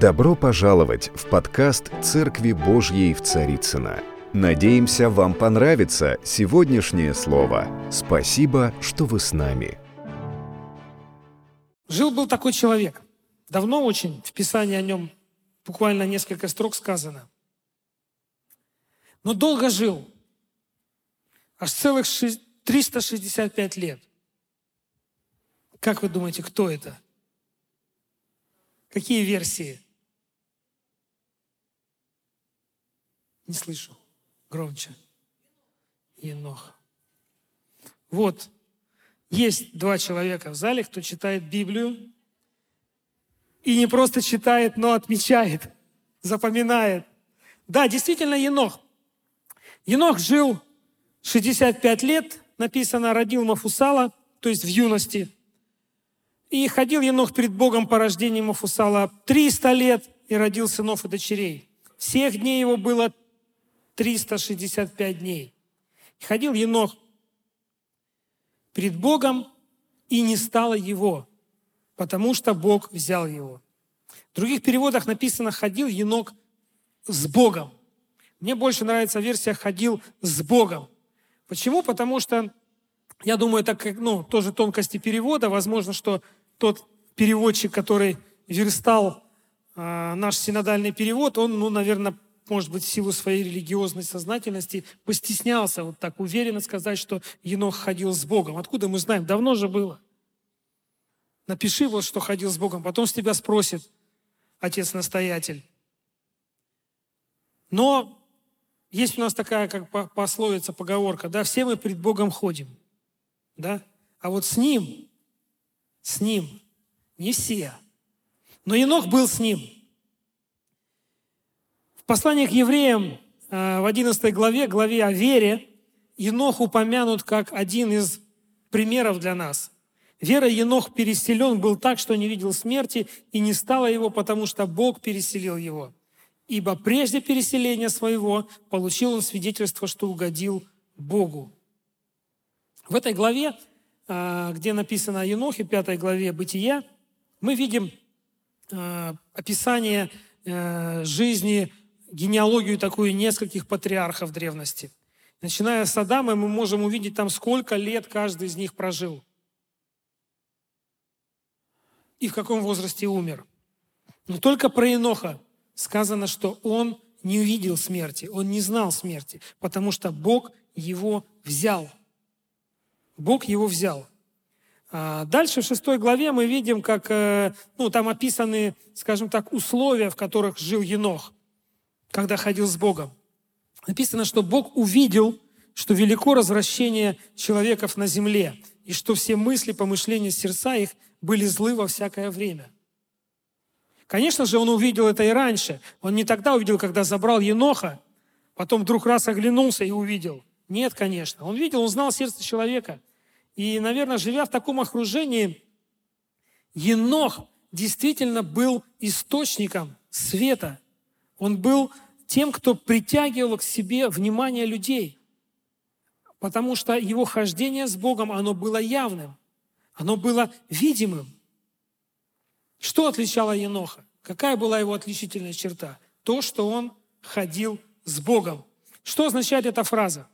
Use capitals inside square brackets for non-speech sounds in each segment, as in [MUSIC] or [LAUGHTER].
Добро пожаловать в подкаст «Церкви Божьей в Царицына. Надеемся, вам понравится сегодняшнее слово. Спасибо, что вы с нами. Жил-был такой человек. Давно очень в Писании о нем буквально несколько строк сказано. Но долго жил. Аж целых 365 лет. Как вы думаете, кто это? Какие версии? Не слышу. Громче. Енох. Вот. Есть два человека в зале, кто читает Библию. И не просто читает, но отмечает, запоминает. Да, действительно, Енох. Енох жил 65 лет, написано, родил Мафусала, то есть в юности. И ходил Енох перед Богом по рождению Мафусала 300 лет и родил сынов и дочерей. Всех дней его было 365 дней. Ходил Енох перед Богом, и не стало его, потому что Бог взял его. В других переводах написано «ходил Енох с Богом». Мне больше нравится версия «ходил с Богом». Почему? Потому что, я думаю, это как, ну, тоже тонкости перевода. Возможно, что тот переводчик, который верстал э, наш синодальный перевод, он, ну, наверное, может быть, в силу своей религиозной сознательности постеснялся вот так уверенно сказать, что Енох ходил с Богом. Откуда мы знаем? Давно же было. Напиши вот, что ходил с Богом. Потом с тебя спросит отец-настоятель. Но есть у нас такая как пословица, поговорка, да, все мы пред Богом ходим, да, а вот с Ним, с Ним не все. Но Енох был с Ним – послании к евреям э, в 11 главе, главе о вере, Енох упомянут как один из примеров для нас. Вера Енох переселен был так, что не видел смерти, и не стало его, потому что Бог переселил его. Ибо прежде переселения своего получил он свидетельство, что угодил Богу. В этой главе, э, где написано о Енохе, пятой главе Бытия, мы видим э, описание жизни генеалогию такую нескольких патриархов древности. Начиная с Адама, мы можем увидеть там, сколько лет каждый из них прожил. И в каком возрасте умер. Но только про Иноха сказано, что он не увидел смерти, он не знал смерти, потому что Бог его взял. Бог его взял. А дальше в шестой главе мы видим, как э, ну, там описаны, скажем так, условия, в которых жил Енох когда ходил с Богом. Написано, что Бог увидел, что велико развращение человеков на земле, и что все мысли, помышления сердца их были злы во всякое время. Конечно же, он увидел это и раньше. Он не тогда увидел, когда забрал Еноха, потом вдруг раз оглянулся и увидел. Нет, конечно. Он видел, он знал сердце человека. И, наверное, живя в таком окружении, Енох действительно был источником света – он был тем, кто притягивал к себе внимание людей, потому что его хождение с Богом, оно было явным, оно было видимым. Что отличало Еноха? Какая была его отличительная черта? То, что он ходил с Богом. Что означает эта фраза?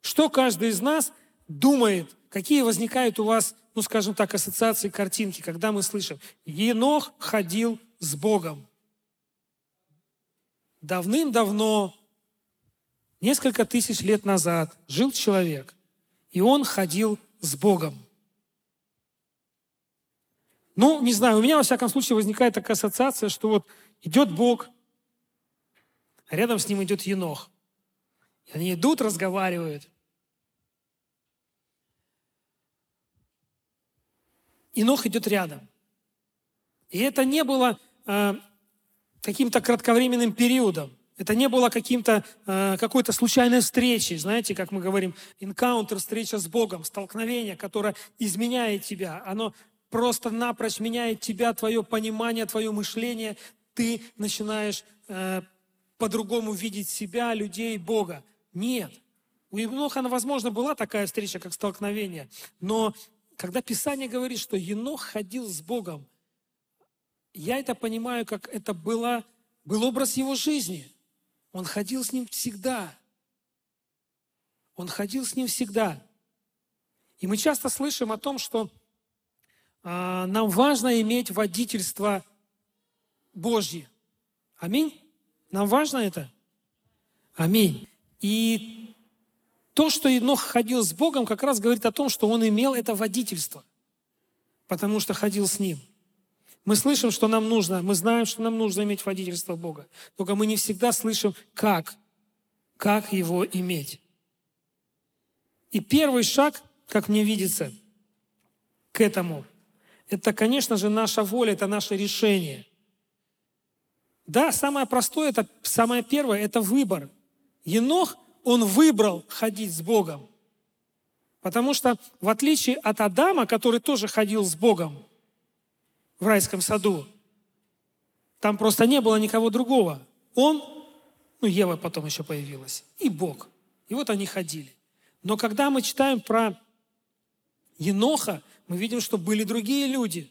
Что каждый из нас думает, какие возникают у вас, ну скажем так, ассоциации, картинки, когда мы слышим «Енох ходил с Богом» давным-давно, несколько тысяч лет назад, жил человек, и он ходил с Богом. Ну, не знаю, у меня, во всяком случае, возникает такая ассоциация, что вот идет Бог, а рядом с ним идет Енох. И они идут, разговаривают. Енох идет рядом. И это не было э, каким-то кратковременным периодом. Это не было каким-то, э, какой-то случайной встречей, знаете, как мы говорим, encounter, встреча с Богом, столкновение, которое изменяет тебя. Оно просто напрочь меняет тебя, твое понимание, твое мышление. Ты начинаешь э, по-другому видеть себя, людей, Бога. Нет. У Еноха, возможно, была такая встреча, как столкновение. Но когда Писание говорит, что Енох ходил с Богом, я это понимаю, как это было, был образ его жизни. Он ходил с ним всегда. Он ходил с ним всегда. И мы часто слышим о том, что а, нам важно иметь водительство Божье. Аминь? Нам важно это? Аминь. И то, что Енох ходил с Богом, как раз говорит о том, что он имел это водительство, потому что ходил с Ним. Мы слышим, что нам нужно, мы знаем, что нам нужно иметь водительство Бога, только мы не всегда слышим, как, как его иметь. И первый шаг, как мне видится, к этому, это, конечно же, наша воля, это наше решение. Да, самое простое, это самое первое, это выбор. Енох, он выбрал ходить с Богом. Потому что, в отличие от Адама, который тоже ходил с Богом в райском саду, там просто не было никого другого. Он, ну, Ева потом еще появилась, и Бог. И вот они ходили. Но когда мы читаем про Еноха, мы видим, что были другие люди.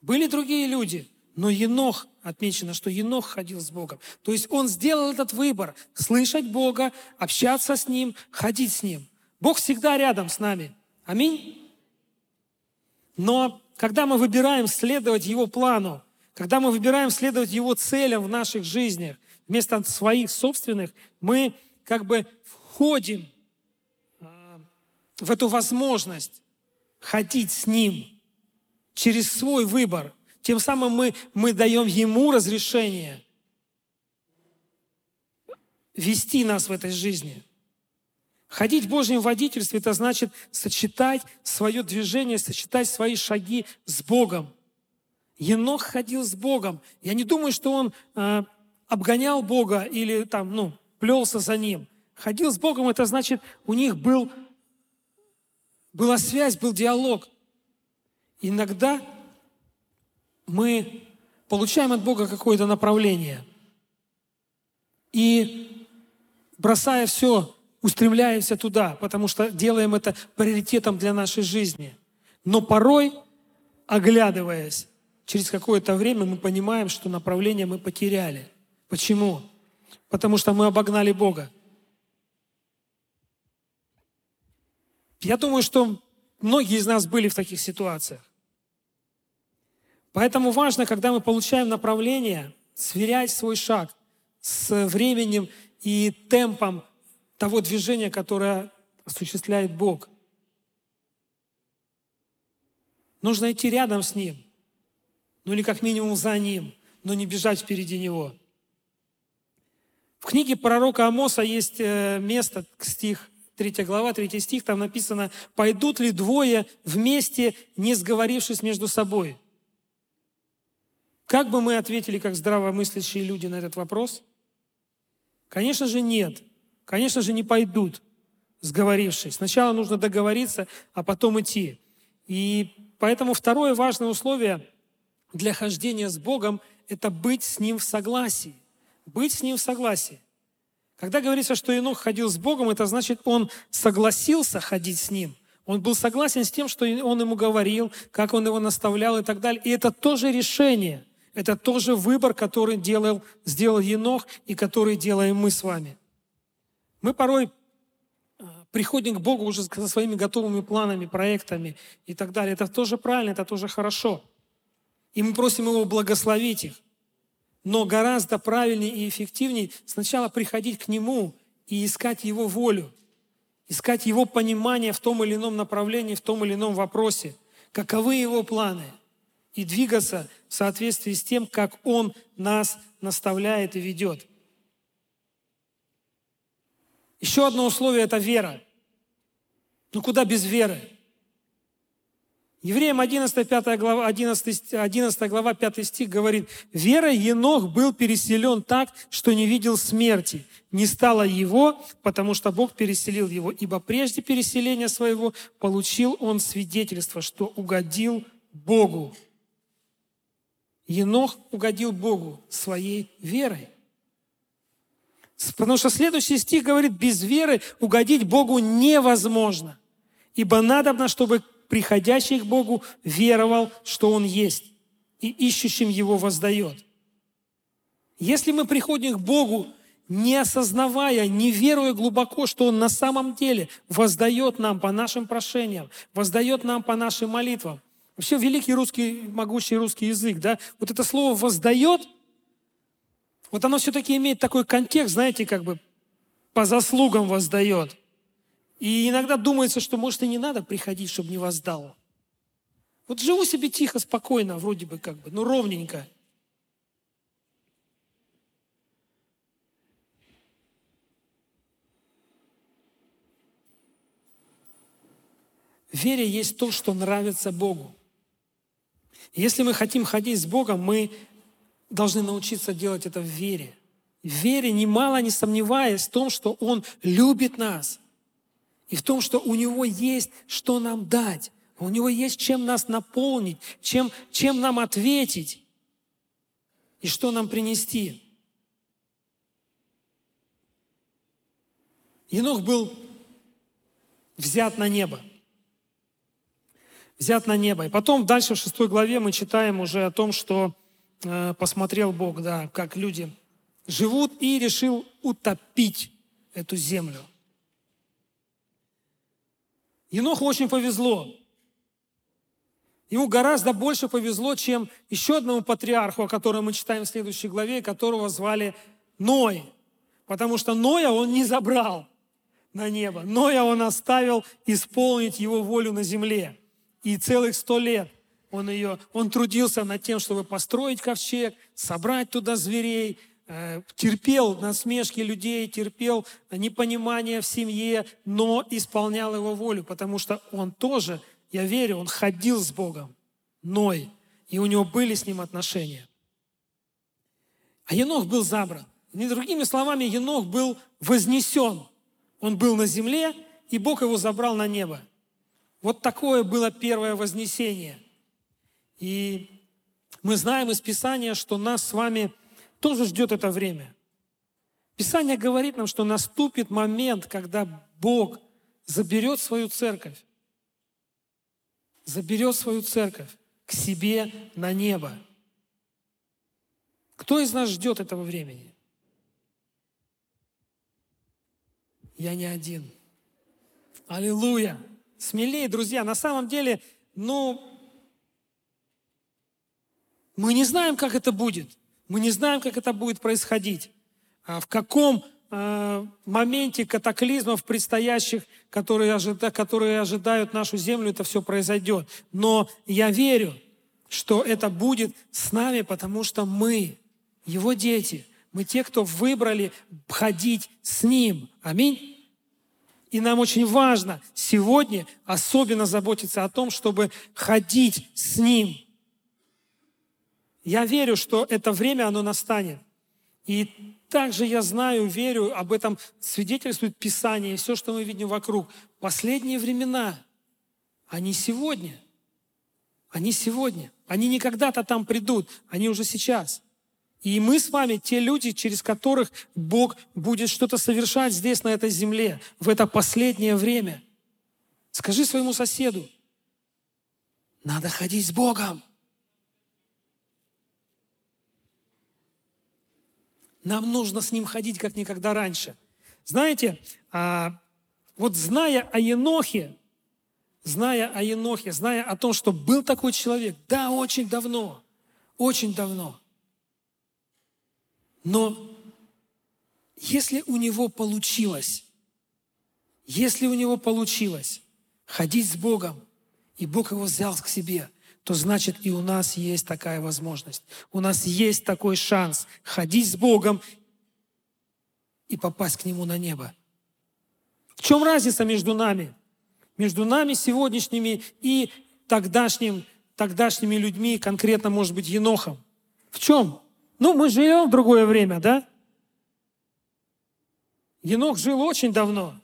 Были другие люди, но Енох, отмечено, что Енох ходил с Богом. То есть он сделал этот выбор – слышать Бога, общаться с Ним, ходить с Ним. Бог всегда рядом с нами. Аминь. Но когда мы выбираем следовать Его плану, когда мы выбираем следовать Его целям в наших жизнях, вместо своих собственных, мы как бы входим в эту возможность ходить с Ним через свой выбор. Тем самым мы, мы даем Ему разрешение вести нас в этой жизни. Ходить в Божьем водительстве – это значит сочетать свое движение, сочетать свои шаги с Богом. Енох ходил с Богом. Я не думаю, что он э, обгонял Бога или там, ну, плелся за Ним. Ходил с Богом – это значит, у них был была связь, был диалог. Иногда мы получаем от Бога какое-то направление. И бросая все, устремляемся туда, потому что делаем это приоритетом для нашей жизни. Но порой, оглядываясь, через какое-то время мы понимаем, что направление мы потеряли. Почему? Потому что мы обогнали Бога. Я думаю, что многие из нас были в таких ситуациях. Поэтому важно, когда мы получаем направление, сверять свой шаг с временем и темпом того движения, которое осуществляет Бог. Нужно идти рядом с Ним, ну или как минимум за Ним, но не бежать впереди Него. В книге пророка Амоса есть э, место, стих 3 глава, 3 стих, там написано, «Пойдут ли двое вместе, не сговорившись между собой?» Как бы мы ответили, как здравомыслящие люди на этот вопрос? Конечно же, нет. Конечно же, не пойдут, сговорившись. Сначала нужно договориться, а потом идти. И поэтому второе важное условие для хождения с Богом – это быть с Ним в согласии. Быть с Ним в согласии. Когда говорится, что Енох ходил с Богом, это значит, он согласился ходить с Ним. Он был согласен с тем, что он ему говорил, как он его наставлял и так далее. И это тоже решение. Это тоже выбор, который делал, сделал Енох и который делаем мы с вами. Мы порой а, приходим к Богу уже со своими готовыми планами, проектами и так далее. Это тоже правильно, это тоже хорошо. И мы просим Его благословить их. Но гораздо правильнее и эффективнее сначала приходить к Нему и искать Его волю, искать Его понимание в том или ином направлении, в том или ином вопросе, каковы Его планы, и двигаться в соответствии с тем, как Он нас наставляет и ведет. Еще одно условие – это вера. Ну куда без веры? Евреям 11, 5 глава, 11, 11 глава 5 стих говорит, «Вера Енох был переселен так, что не видел смерти. Не стало его, потому что Бог переселил его, ибо прежде переселения своего получил он свидетельство, что угодил Богу». Енох угодил Богу своей верой. Потому что следующий стих говорит, без веры угодить Богу невозможно. Ибо надобно, чтобы приходящий к Богу веровал, что Он есть, и ищущим Его воздает. Если мы приходим к Богу, не осознавая, не веруя глубоко, что Он на самом деле воздает нам по нашим прошениям, воздает нам по нашим молитвам. Вообще великий русский, могучий русский язык, да, вот это слово «воздает», вот оно все-таки имеет такой контекст, знаете, как бы по заслугам воздает. И иногда думается, что, может, и не надо приходить, чтобы не воздал. Вот живу себе тихо, спокойно, вроде бы как бы, ну ровненько. В вере есть то, что нравится Богу. Если мы хотим ходить с Богом, мы должны научиться делать это в вере. В вере, немало не сомневаясь в том, что Он любит нас, и в том, что у Него есть что нам дать. У Него есть чем нас наполнить, чем, чем нам ответить и что нам принести. Енох был взят на небо. Взят на небо. И потом дальше в шестой главе мы читаем уже о том, что посмотрел Бог, да, как люди живут, и решил утопить эту землю. Еноху очень повезло. Ему гораздо больше повезло, чем еще одному патриарху, о котором мы читаем в следующей главе, которого звали Ной. Потому что Ноя он не забрал на небо. Ноя он оставил исполнить его волю на земле. И целых сто лет он, ее, он трудился над тем, чтобы построить ковчег, собрать туда зверей, э, терпел насмешки людей, терпел непонимание в семье, но исполнял его волю, потому что он тоже – я верю, он ходил с Богом, Ной, и у него были с ним отношения. А Енох был забран. Не другими словами, Енох был вознесен. Он был на земле, и Бог его забрал на небо. Вот такое было первое вознесение. И мы знаем из Писания, что нас с вами тоже ждет это время. Писание говорит нам, что наступит момент, когда Бог заберет свою церковь заберет свою церковь к себе на небо. Кто из нас ждет этого времени? Я не один. Аллилуйя. Смелее, друзья. На самом деле, ну, мы не знаем, как это будет. Мы не знаем, как это будет происходить. А в каком Э, моменте катаклизмов предстоящих, которые, ожида, которые ожидают нашу землю, это все произойдет. Но я верю, что это будет с нами, потому что мы, Его дети, мы те, кто выбрали ходить с Ним. Аминь. И нам очень важно сегодня особенно заботиться о том, чтобы ходить с Ним. Я верю, что это время, оно настанет. И также я знаю, верю, об этом свидетельствует Писание и все, что мы видим вокруг. Последние времена, они сегодня. Они сегодня. Они не когда-то там придут, они уже сейчас. И мы с вами те люди, через которых Бог будет что-то совершать здесь, на этой земле, в это последнее время. Скажи своему соседу, надо ходить с Богом. Нам нужно с ним ходить, как никогда раньше. Знаете, а, вот зная о Енохе, зная о Енохе, зная о том, что был такой человек, да, очень давно, очень давно. Но если у него получилось, если у него получилось ходить с Богом, и Бог его взял к себе – то значит и у нас есть такая возможность. У нас есть такой шанс ходить с Богом и попасть к Нему на небо. В чем разница между нами? Между нами сегодняшними и тогдашним, тогдашними людьми, конкретно, может быть, Енохом. В чем? Ну, мы живем в другое время, да? Енох жил очень давно.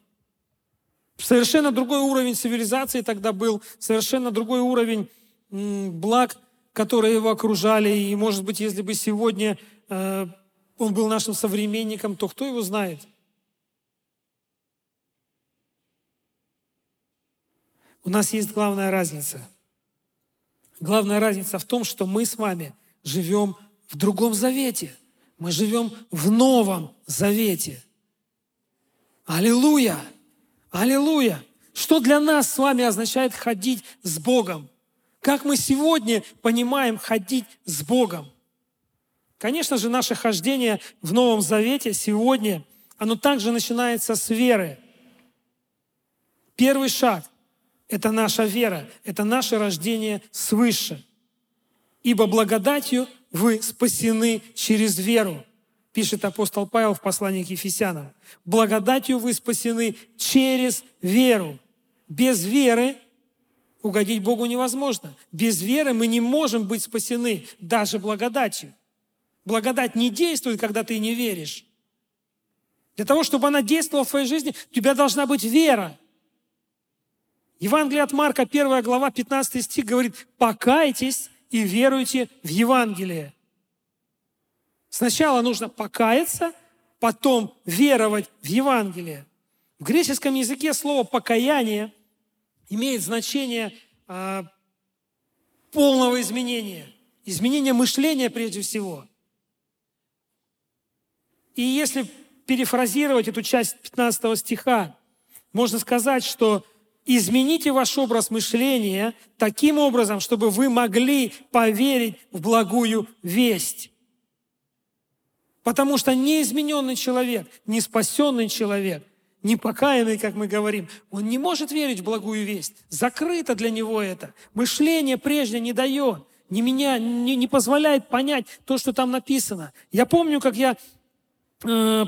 Совершенно другой уровень цивилизации тогда был, совершенно другой уровень благ, которые его окружали. И, может быть, если бы сегодня э, он был нашим современником, то кто его знает? У нас есть главная разница. Главная разница в том, что мы с вами живем в другом завете. Мы живем в новом завете. Аллилуйя! Аллилуйя! Что для нас с вами означает ходить с Богом? Как мы сегодня понимаем ходить с Богом? Конечно же, наше хождение в Новом Завете сегодня, оно также начинается с веры. Первый шаг – это наша вера, это наше рождение свыше. Ибо благодатью вы спасены через веру, пишет апостол Павел в послании к Ефесянам. Благодатью вы спасены через веру. Без веры угодить Богу невозможно. Без веры мы не можем быть спасены даже благодатью. Благодать не действует, когда ты не веришь. Для того, чтобы она действовала в твоей жизни, у тебя должна быть вера. Евангелие от Марка, 1 глава, 15 стих говорит, покайтесь и веруйте в Евангелие. Сначала нужно покаяться, потом веровать в Евангелие. В греческом языке слово «покаяние» имеет значение э, полного изменения, изменения мышления прежде всего. И если перефразировать эту часть 15 стиха, можно сказать, что измените ваш образ мышления таким образом, чтобы вы могли поверить в благую весть. Потому что неизмененный человек, не спасенный человек, непокаянный, как мы говорим, он не может верить в благую весть. Закрыто для него это. Мышление прежнее не дает, не, меня, не, не позволяет понять то, что там написано. Я помню, как я э,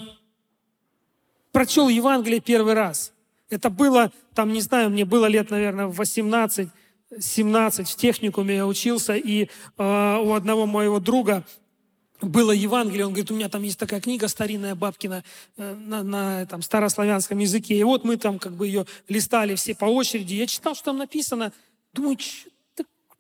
прочел Евангелие первый раз. Это было, там, не знаю, мне было лет, наверное, 18, 17, в техникуме я учился, и э, у одного моего друга было Евангелие, он говорит, у меня там есть такая книга старинная бабкина э, на, на там, старославянском языке, и вот мы там как бы ее листали все по очереди, я читал, что там написано, думаю,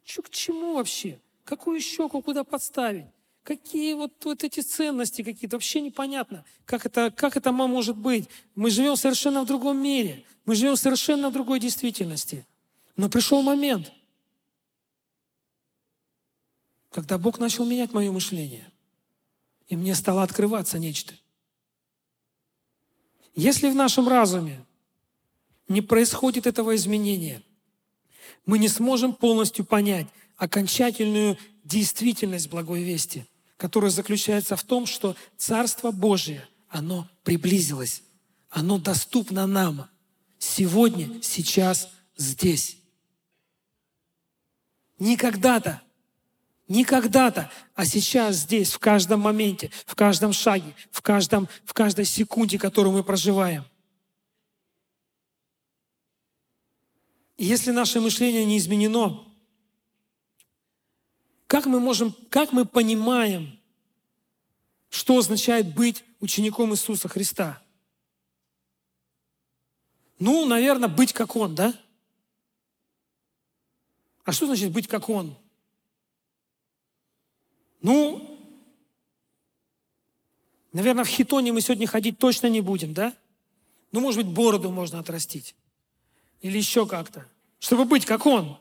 что к чему вообще? Какую щеку куда подставить? Какие вот, вот эти ценности какие-то? Вообще непонятно, как это, как это может быть. Мы живем совершенно в другом мире. Мы живем совершенно в другой действительности. Но пришел момент, когда Бог начал менять мое мышление. И мне стало открываться нечто. Если в нашем разуме не происходит этого изменения, мы не сможем полностью понять окончательную действительность благой вести, которая заключается в том, что Царство Божие, оно приблизилось, оно доступно нам сегодня, сейчас, здесь. Никогда-то не когда-то, а сейчас здесь, в каждом моменте, в каждом шаге, в, каждом, в каждой секунде, которую мы проживаем. И если наше мышление не изменено, как мы можем, как мы понимаем, что означает быть учеником Иисуса Христа? Ну, наверное, быть как Он, да? А что значит быть как Он? Ну, наверное, в хитоне мы сегодня ходить точно не будем, да? Ну, может быть, бороду можно отрастить. Или еще как-то. Чтобы быть как он.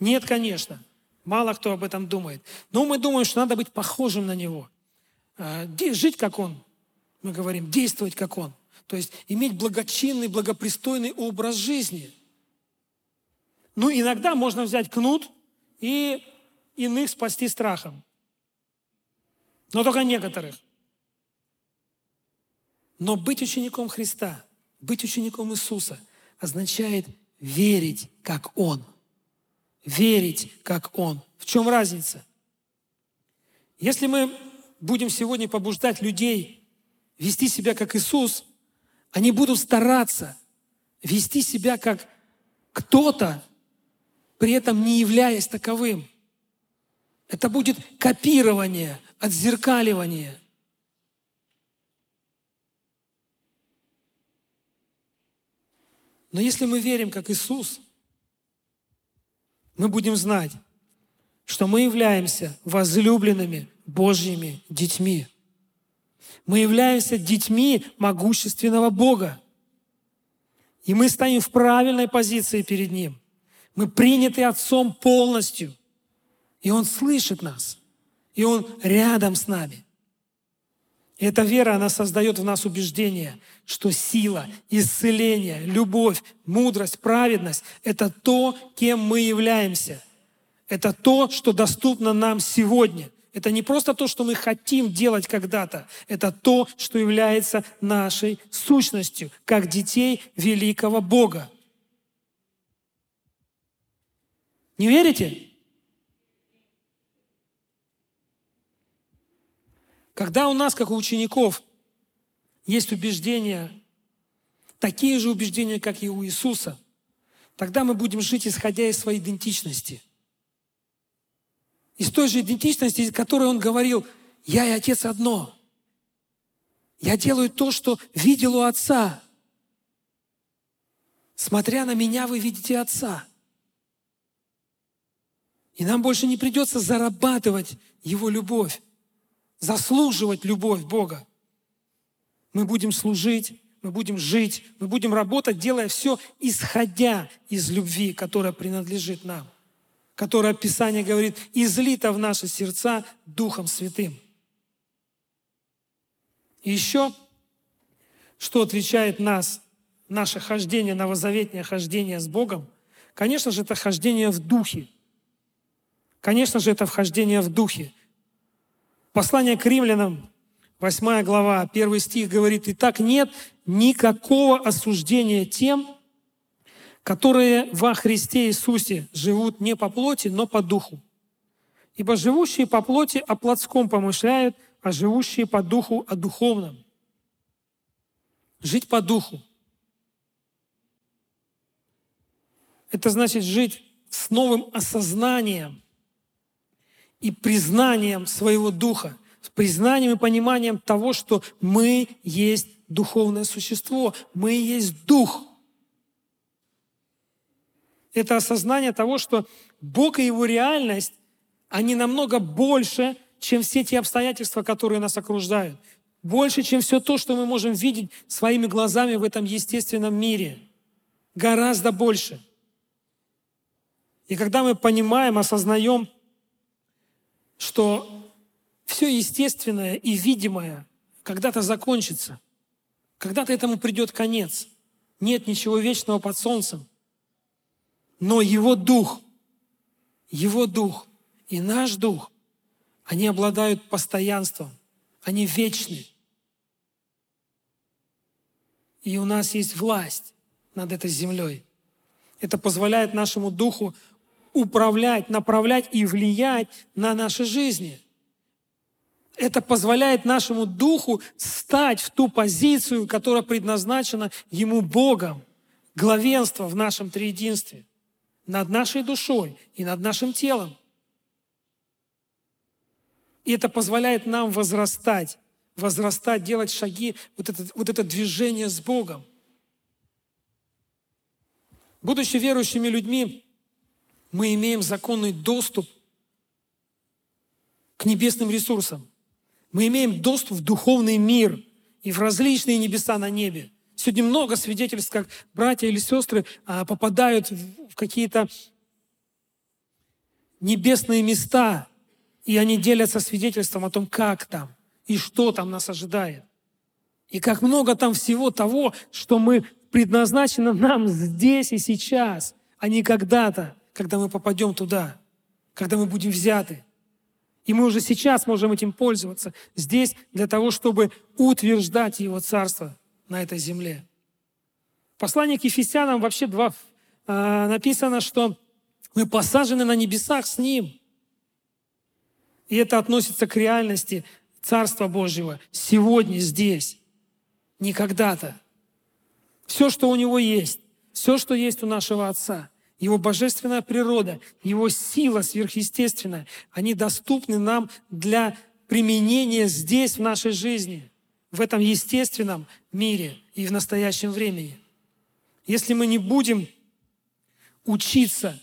Нет, конечно. Мало кто об этом думает. Но мы думаем, что надо быть похожим на него. А, жить как он. Мы говорим, действовать как он. То есть иметь благочинный, благопристойный образ жизни. Ну, иногда можно взять кнут и иных спасти страхом но только некоторых. Но быть учеником Христа, быть учеником Иисуса означает верить, как Он. Верить, как Он. В чем разница? Если мы будем сегодня побуждать людей вести себя как Иисус, они будут стараться вести себя как кто-то, при этом не являясь таковым. Это будет копирование, отзеркаливание. Но если мы верим, как Иисус, мы будем знать, что мы являемся возлюбленными Божьими детьми. Мы являемся детьми могущественного Бога. И мы стоим в правильной позиции перед Ним. Мы приняты Отцом полностью – И Он слышит нас. И Он рядом с нами. И эта вера, она создает в нас убеждение, что сила, исцеление, любовь, мудрость, праведность – это то, кем мы являемся. Это то, что доступно нам сегодня. Это не просто то, что мы хотим делать когда-то. Это то, что является нашей сущностью, как детей великого Бога. Не верите? Когда у нас, как у учеников, есть убеждения, такие же убеждения, как и у Иисуса, тогда мы будем жить, исходя из своей идентичности. Из той же идентичности, из которой Он говорил, «Я и Отец одно». Я делаю то, что видел у Отца. Смотря на меня, вы видите Отца. И нам больше не придется зарабатывать Его любовь заслуживать любовь Бога. Мы будем служить, мы будем жить, мы будем работать, делая все, исходя из любви, которая принадлежит нам, которая Писание говорит, излита в наши сердца Духом Святым. И еще, что отличает нас, наше хождение, новозаветнее хождение с Богом, конечно же, это хождение в Духе. Конечно же, это вхождение в Духе. Послание к римлянам, 8 глава, 1 стих говорит, «И так нет никакого осуждения тем, которые во Христе Иисусе живут не по плоти, но по духу. Ибо живущие по плоти о плотском помышляют, а живущие по духу о духовном». Жить по духу. Это значит жить с новым осознанием – и признанием своего духа, с признанием и пониманием того, что мы есть духовное существо, мы есть дух. Это осознание того, что Бог и Его реальность, они намного больше, чем все те обстоятельства, которые нас окружают. Больше, чем все то, что мы можем видеть своими глазами в этом естественном мире. Гораздо больше. И когда мы понимаем, осознаем что все естественное и видимое когда-то закончится. Когда-то этому придет конец. Нет ничего вечного под солнцем. Но Его Дух, Его Дух и наш Дух, они обладают постоянством. Они вечны. И у нас есть власть над этой землей. Это позволяет нашему Духу управлять, направлять и влиять на наши жизни. Это позволяет нашему духу стать в ту позицию, которая предназначена ему Богом. Главенство в нашем триединстве. Над нашей душой и над нашим телом. И это позволяет нам возрастать, возрастать, делать шаги, вот это, вот это движение с Богом. Будучи верующими людьми, мы имеем законный доступ к небесным ресурсам. Мы имеем доступ в духовный мир и в различные небеса на небе. Сегодня много свидетельств, как братья или сестры а, попадают в какие-то небесные места, и они делятся свидетельством о том, как там и что там нас ожидает. И как много там всего того, что мы предназначено нам здесь и сейчас, а не когда-то когда мы попадем туда, когда мы будем взяты. И мы уже сейчас можем этим пользоваться здесь для того, чтобы утверждать Его Царство на этой земле. В послании к Ефесянам вообще два э, написано, что мы посажены на небесах с Ним. И это относится к реальности Царства Божьего сегодня, здесь, не когда-то. Все, что у Него есть, все, что есть у нашего Отца – его божественная природа, Его сила сверхъестественная, они доступны нам для применения здесь, в нашей жизни, в этом естественном мире и в настоящем времени. Если мы не будем учиться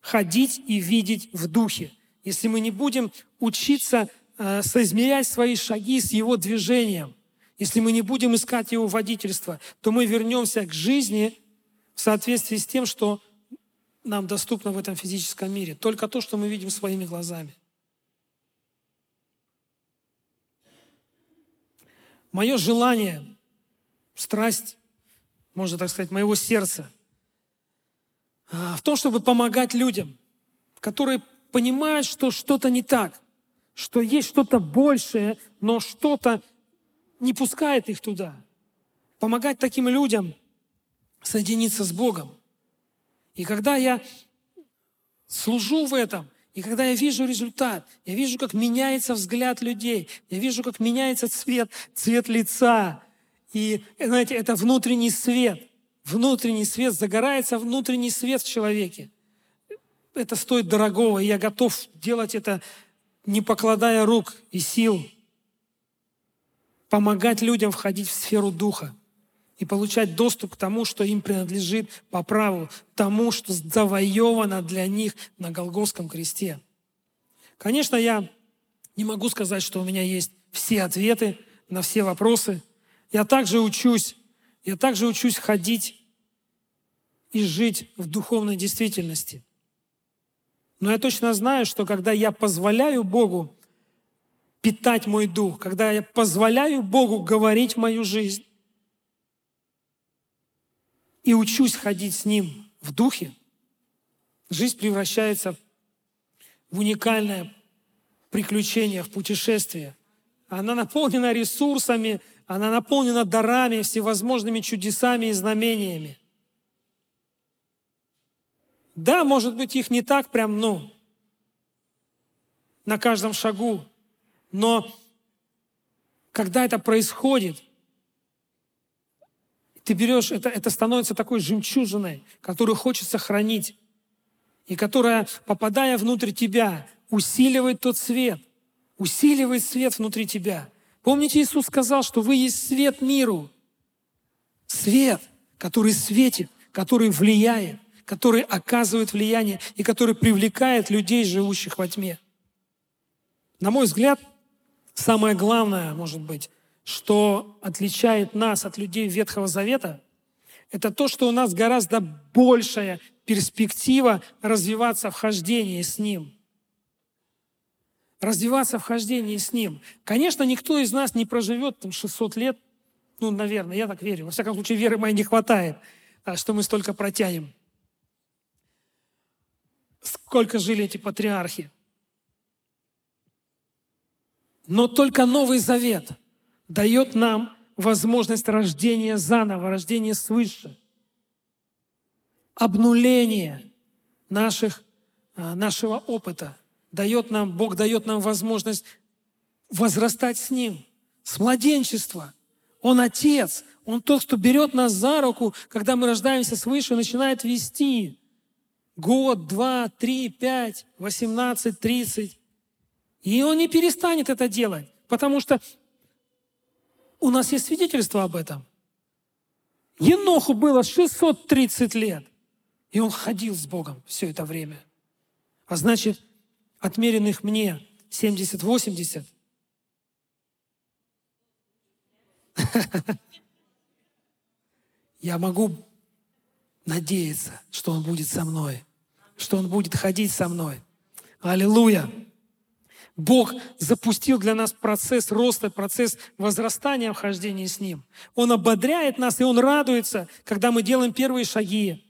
ходить и видеть в духе, если мы не будем учиться э, соизмерять свои шаги с Его движением, если мы не будем искать Его водительства, то мы вернемся к жизни в соответствии с тем, что нам доступно в этом физическом мире, только то, что мы видим своими глазами. Мое желание, страсть, можно так сказать, моего сердца а, в том, чтобы помогать людям, которые понимают, что что-то не так, что есть что-то большее, но что-то не пускает их туда. Помогать таким людям соединиться с Богом. И когда я служу в этом, и когда я вижу результат, я вижу, как меняется взгляд людей, я вижу, как меняется цвет, цвет лица. И, знаете, это внутренний свет. Внутренний свет, загорается внутренний свет в человеке. Это стоит дорогого, и я готов делать это, не покладая рук и сил. Помогать людям входить в сферу духа и получать доступ к тому, что им принадлежит по праву, тому, что завоевано для них на Голгофском кресте. Конечно, я не могу сказать, что у меня есть все ответы на все вопросы. Я также учусь, я также учусь ходить и жить в духовной действительности. Но я точно знаю, что когда я позволяю Богу питать мой дух, когда я позволяю Богу говорить мою жизнь, и учусь ходить с Ним в духе, жизнь превращается в уникальное приключение, в путешествие. Она наполнена ресурсами, она наполнена дарами, всевозможными чудесами и знамениями. Да, может быть, их не так прям, ну, на каждом шагу, но когда это происходит – ты берешь, это, это становится такой жемчужиной, которую хочется хранить, и которая, попадая внутрь тебя, усиливает тот свет, усиливает свет внутри тебя. Помните, Иисус сказал, что вы есть свет миру. Свет, который светит, который влияет, который оказывает влияние и который привлекает людей, живущих во тьме. На мой взгляд, самое главное, может быть, что отличает нас от людей Ветхого Завета, это то, что у нас гораздо большая перспектива развиваться в хождении с Ним. Развиваться в хождении с Ним. Конечно, никто из нас не проживет там 600 лет, ну, наверное, я так верю. Во всяком случае, веры моей не хватает, а, что мы столько протянем. Сколько жили эти патриархи. Но только Новый Завет – дает нам возможность рождения заново, рождения свыше, обнуление наших, а, нашего опыта. Дает нам, Бог дает нам возможность возрастать с Ним, с младенчества. Он Отец, Он тот, кто берет нас за руку, когда мы рождаемся свыше, начинает вести. Год, два, три, пять, восемнадцать, тридцать. И Он не перестанет это делать, потому что у нас есть свидетельство об этом. Еноху было 630 лет, и он ходил с Богом все это время. А значит, отмеренных мне 70-80. [LAUGHS] Я могу надеяться, что Он будет со мной, что Он будет ходить со мной. Аллилуйя! Бог запустил для нас процесс роста, процесс возрастания в хождении с Ним. Он ободряет нас, и Он радуется, когда мы делаем первые шаги.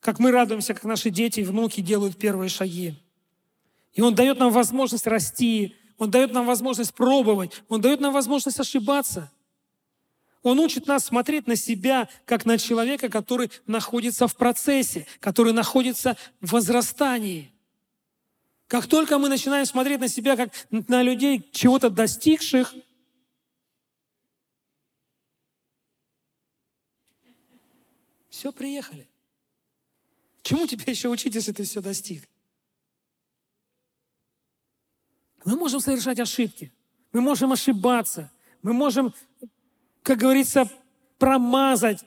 Как мы радуемся, как наши дети и внуки делают первые шаги. И Он дает нам возможность расти, Он дает нам возможность пробовать, Он дает нам возможность ошибаться. Он учит нас смотреть на себя, как на человека, который находится в процессе, который находится в возрастании. Как только мы начинаем смотреть на себя как на людей, чего-то достигших, все, приехали. Чему тебе еще учить, если ты все достиг? Мы можем совершать ошибки, мы можем ошибаться, мы можем, как говорится, промазать,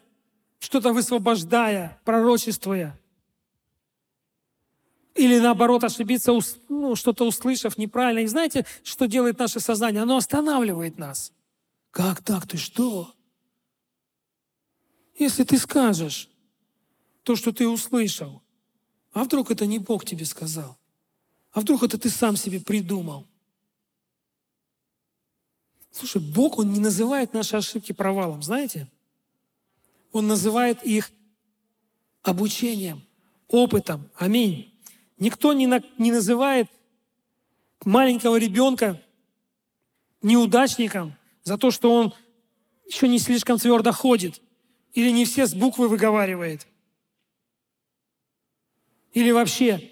что-то высвобождая, пророчествуя. Или наоборот ошибиться, ну, что-то услышав неправильно. И знаете, что делает наше сознание? Оно останавливает нас. Как так? Ты что? Если ты скажешь то, что ты услышал, А вдруг это не Бог тебе сказал? А вдруг это ты сам себе придумал? Слушай, Бог, Он не называет наши ошибки провалом, знаете? Он называет их обучением, опытом. Аминь. Никто не, на, не называет маленького ребенка неудачником за то, что он еще не слишком твердо ходит или не все с буквы выговаривает. Или вообще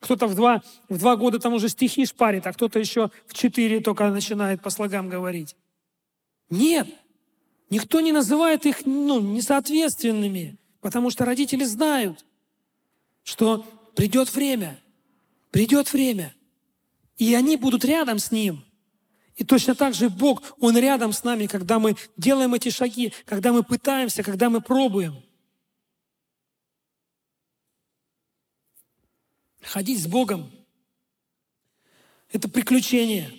кто-то в два, в два года там уже стихи шпарит, а кто-то еще в четыре только начинает по слогам говорить. Нет, никто не называет их ну, несоответственными, потому что родители знают, что придет время, придет время, и они будут рядом с ним. И точно так же Бог, Он рядом с нами, когда мы делаем эти шаги, когда мы пытаемся, когда мы пробуем – Ходить с Богом – это приключение.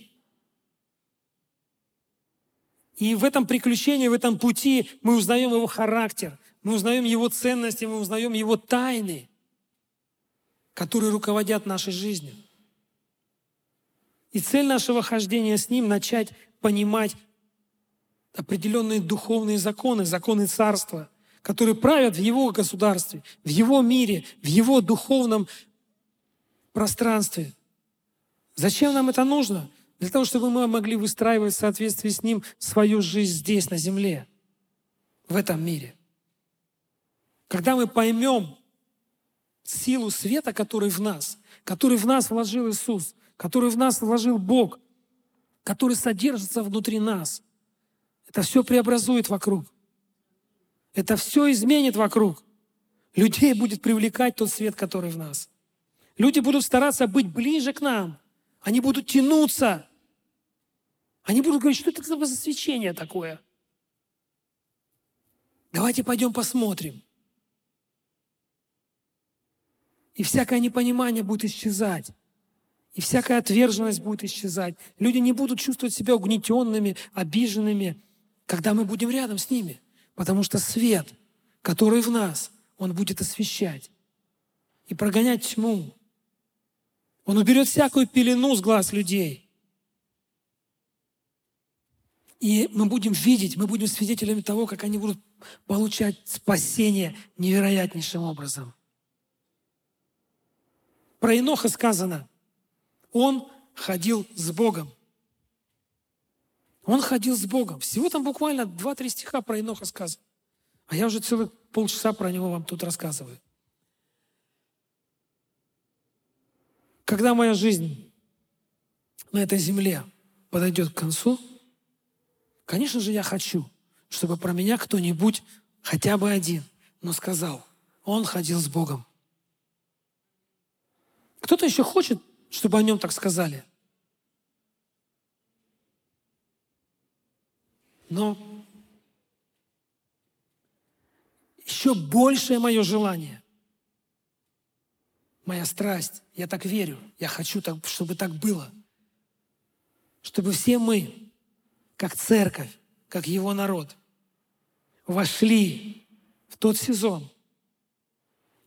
И в этом приключении, в этом пути мы узнаем Его характер, мы узнаем Его ценности, мы узнаем Его тайны, которые руководят нашей жизнью. И цель нашего хождения с Ним – начать понимать определенные духовные законы, законы Царства, которые правят в Его государстве, в Его мире, в Его духовном пространстве. Зачем нам это нужно? Для того, чтобы мы могли выстраивать в соответствии с Ним свою жизнь здесь, на земле, в этом мире. Когда мы поймем силу света, который в нас, который в нас вложил Иисус, который в нас вложил Бог, который содержится внутри нас, это все преобразует вокруг. Это все изменит вокруг. Людей будет привлекать тот свет, который в нас. Люди будут стараться быть ближе к нам. Они будут тянуться. Они будут говорить, что это за свечение такое? Давайте пойдем посмотрим. И всякое непонимание будет исчезать. И всякая отверженность будет исчезать. Люди не будут чувствовать себя угнетенными, обиженными, когда мы будем рядом с ними. Потому что свет, который в нас, он будет освещать и прогонять тьму. Он уберет всякую пелену с глаз людей. И мы будем видеть, мы будем свидетелями того, как они будут получать спасение невероятнейшим образом. Про Иноха сказано, он ходил с Богом. Он ходил с Богом. Всего там буквально 2-3 стиха про Иноха сказано. А я уже целых полчаса про него вам тут рассказываю. Когда моя жизнь на этой земле подойдет к концу, конечно же, я хочу, чтобы про меня кто-нибудь, хотя бы один, но сказал, он ходил с Богом. Кто-то еще хочет, чтобы о нем так сказали. Но еще большее мое желание моя страсть. Я так верю. Я хочу, так, чтобы так было. Чтобы все мы, как церковь, как его народ, вошли в тот сезон,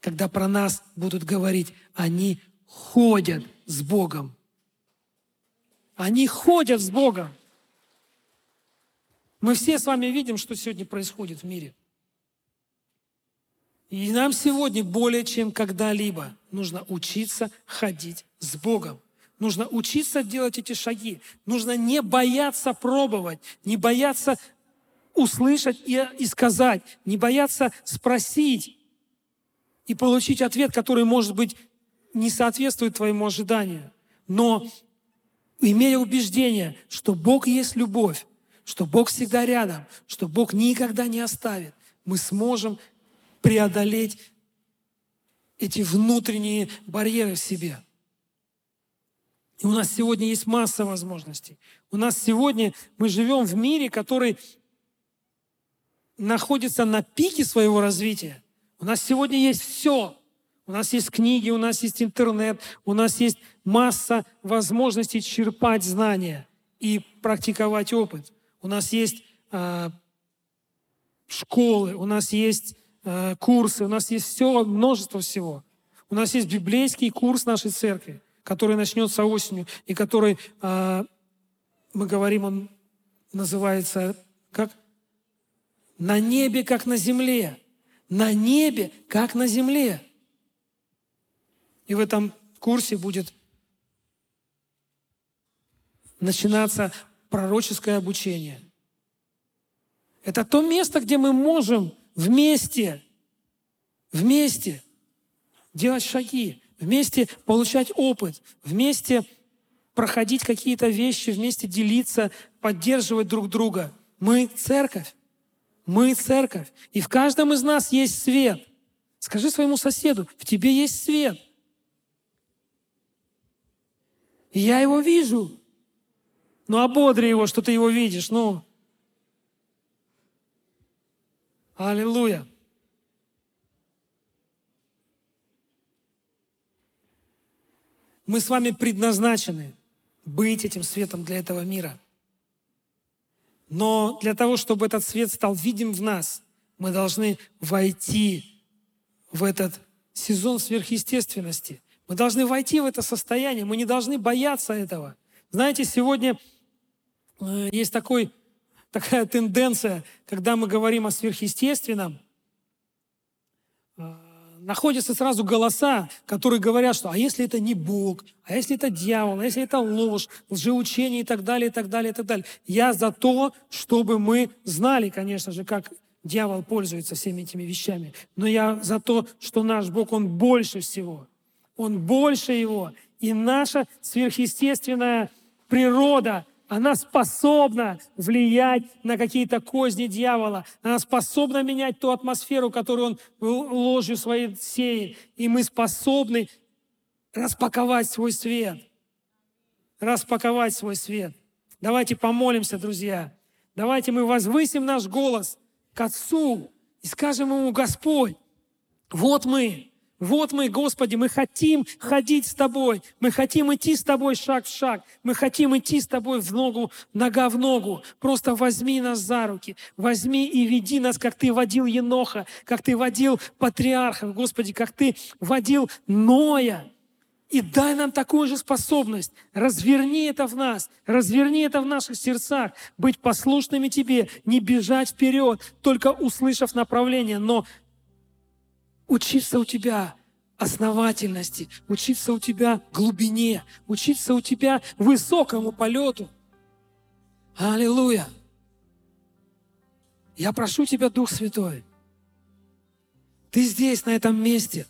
когда про нас будут говорить, они ходят с Богом. Они ходят с Богом. Мы все с вами видим, что сегодня происходит в мире – и нам сегодня более чем когда-либо нужно учиться ходить с Богом. Нужно учиться делать эти шаги. Нужно не бояться пробовать, не бояться услышать и, и сказать, не бояться спросить и получить ответ, который, может быть, не соответствует твоему ожиданию. Но имея убеждение, что Бог есть любовь, что Бог всегда рядом, что Бог никогда не оставит, мы сможем преодолеть эти внутренние барьеры в себе. И у нас сегодня есть масса возможностей. У нас сегодня мы живем в мире, который находится на пике своего развития. У нас сегодня есть все. У нас есть книги, у нас есть интернет, у нас есть масса возможностей черпать знания и практиковать опыт. У нас есть э, школы, у нас есть Э, курсы, у нас есть все, множество всего. У нас есть библейский курс нашей церкви, который начнется осенью, и который, э, мы говорим, он называется как «На небе, как на земле». На небе, как на земле. И в этом курсе будет начинаться пророческое обучение. Это то место, где мы можем вместе, вместе делать шаги, вместе получать опыт, вместе проходить какие-то вещи, вместе делиться, поддерживать друг друга. Мы церковь. Мы церковь. И в каждом из нас есть свет. Скажи своему соседу, в тебе есть свет. И я его вижу. Ну, ободри его, что ты его видишь. Ну, Аллилуйя. Мы с вами предназначены быть этим светом для этого мира. Но для того, чтобы этот свет стал видим в нас, мы должны войти в этот сезон сверхъестественности. Мы должны войти в это состояние, мы не должны бояться этого. Знаете, сегодня э, есть такой такая тенденция, когда мы говорим о сверхъестественном, а, находятся сразу голоса, которые говорят, что а если это не Бог, а если это дьявол, а если это ложь, лжеучение и так далее, и так далее, и так далее. Я за то, чтобы мы знали, конечно же, как дьявол пользуется всеми этими вещами. Но я за то, что наш Бог, Он больше всего. Он больше его. И наша сверхъестественная природа она способна влиять на какие-то козни дьявола. Она способна менять ту атмосферу, которую он ложью своей сеет. И мы способны распаковать свой свет. Распаковать свой свет. Давайте помолимся, друзья. Давайте мы возвысим наш голос к Отцу и скажем Ему, Господь, вот мы, вот мы, Господи, мы хотим ходить с Тобой, мы хотим идти с Тобой шаг в шаг, мы хотим идти с Тобой в ногу, нога в ногу. Просто возьми нас за руки, возьми и веди нас, как Ты водил Еноха, как Ты водил патриархов, Господи, как Ты водил Ноя. И дай нам такую же способность. Разверни это в нас, разверни это в наших сердцах, быть послушными Тебе, не бежать вперед, только услышав направление, но учиться у тебя основательности, учиться у тебя глубине, учиться у тебя высокому полету. Аллилуйя! Я прошу тебя, Дух Святой, ты здесь, на этом месте.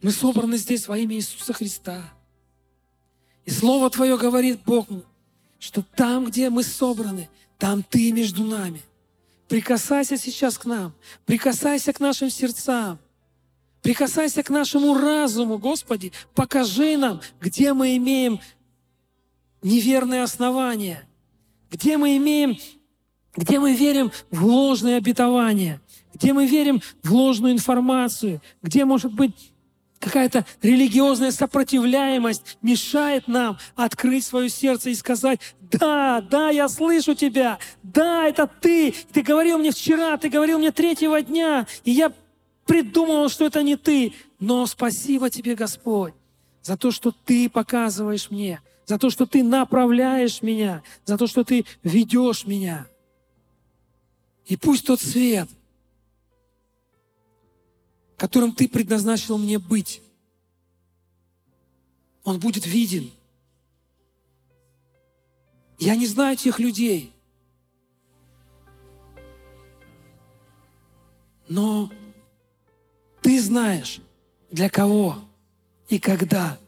Мы собраны здесь во имя Иисуса Христа. И Слово Твое говорит Бог, что там, где мы собраны, там Ты между нами. Прикасайся сейчас к нам. Прикасайся к нашим сердцам. Прикасайся к нашему разуму, Господи. Покажи нам, где мы имеем неверные основания, где мы имеем, где мы верим в ложные обетования, где мы верим в ложную информацию, где, может быть, какая-то религиозная сопротивляемость мешает нам открыть свое сердце и сказать, да, да, я слышу тебя, да, это ты, ты говорил мне вчера, ты говорил мне третьего дня, и я придумал, что это не ты, но спасибо тебе, Господь, за то, что ты показываешь мне, за то, что ты направляешь меня, за то, что ты ведешь меня. И пусть тот свет – которым Ты предназначил мне быть, он будет виден. Я не знаю тех людей, но Ты знаешь, для кого и когда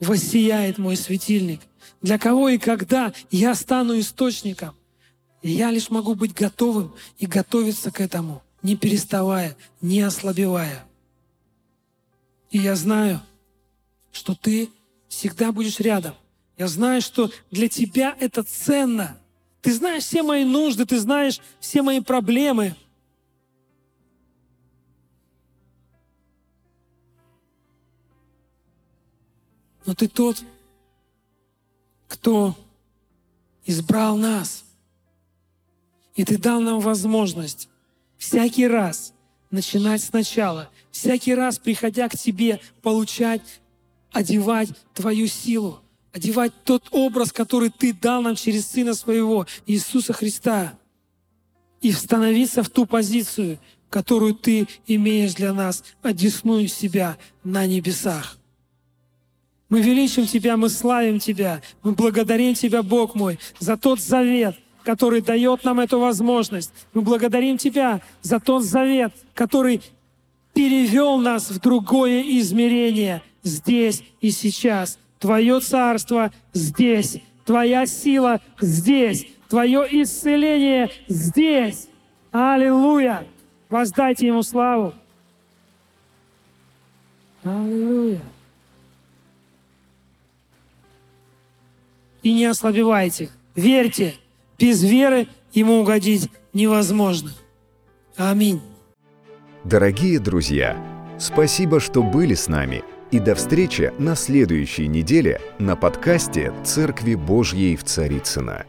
воссияет мой светильник, для кого и когда я стану источником. И я лишь могу быть готовым и готовиться к этому не переставая, не ослабевая. И я знаю, что ты всегда будешь рядом. Я знаю, что для тебя это ценно. Ты знаешь все мои нужды, ты знаешь все мои проблемы. Но ты тот, кто избрал нас. И ты дал нам возможность всякий раз начинать сначала. Всякий раз, приходя к Тебе, получать, одевать Твою силу, одевать тот образ, который Ты дал нам через Сына Своего, Иисуса Христа, и становиться в ту позицию, которую Ты имеешь для нас, одесную себя на небесах. Мы величим Тебя, мы славим Тебя, мы благодарим Тебя, Бог мой, за тот завет, который дает нам эту возможность. Мы благодарим Тебя за тот завет, который перевел нас в другое измерение здесь и сейчас. Твое царство здесь, Твоя сила здесь, Твое исцеление здесь. Аллилуйя! Воздайте Ему славу. Аллилуйя. И не ослабевайте. Верьте. Без веры Ему угодить невозможно. Аминь. Дорогие друзья, спасибо, что были с нами. И до встречи на следующей неделе на подкасте «Церкви Божьей в Царицына.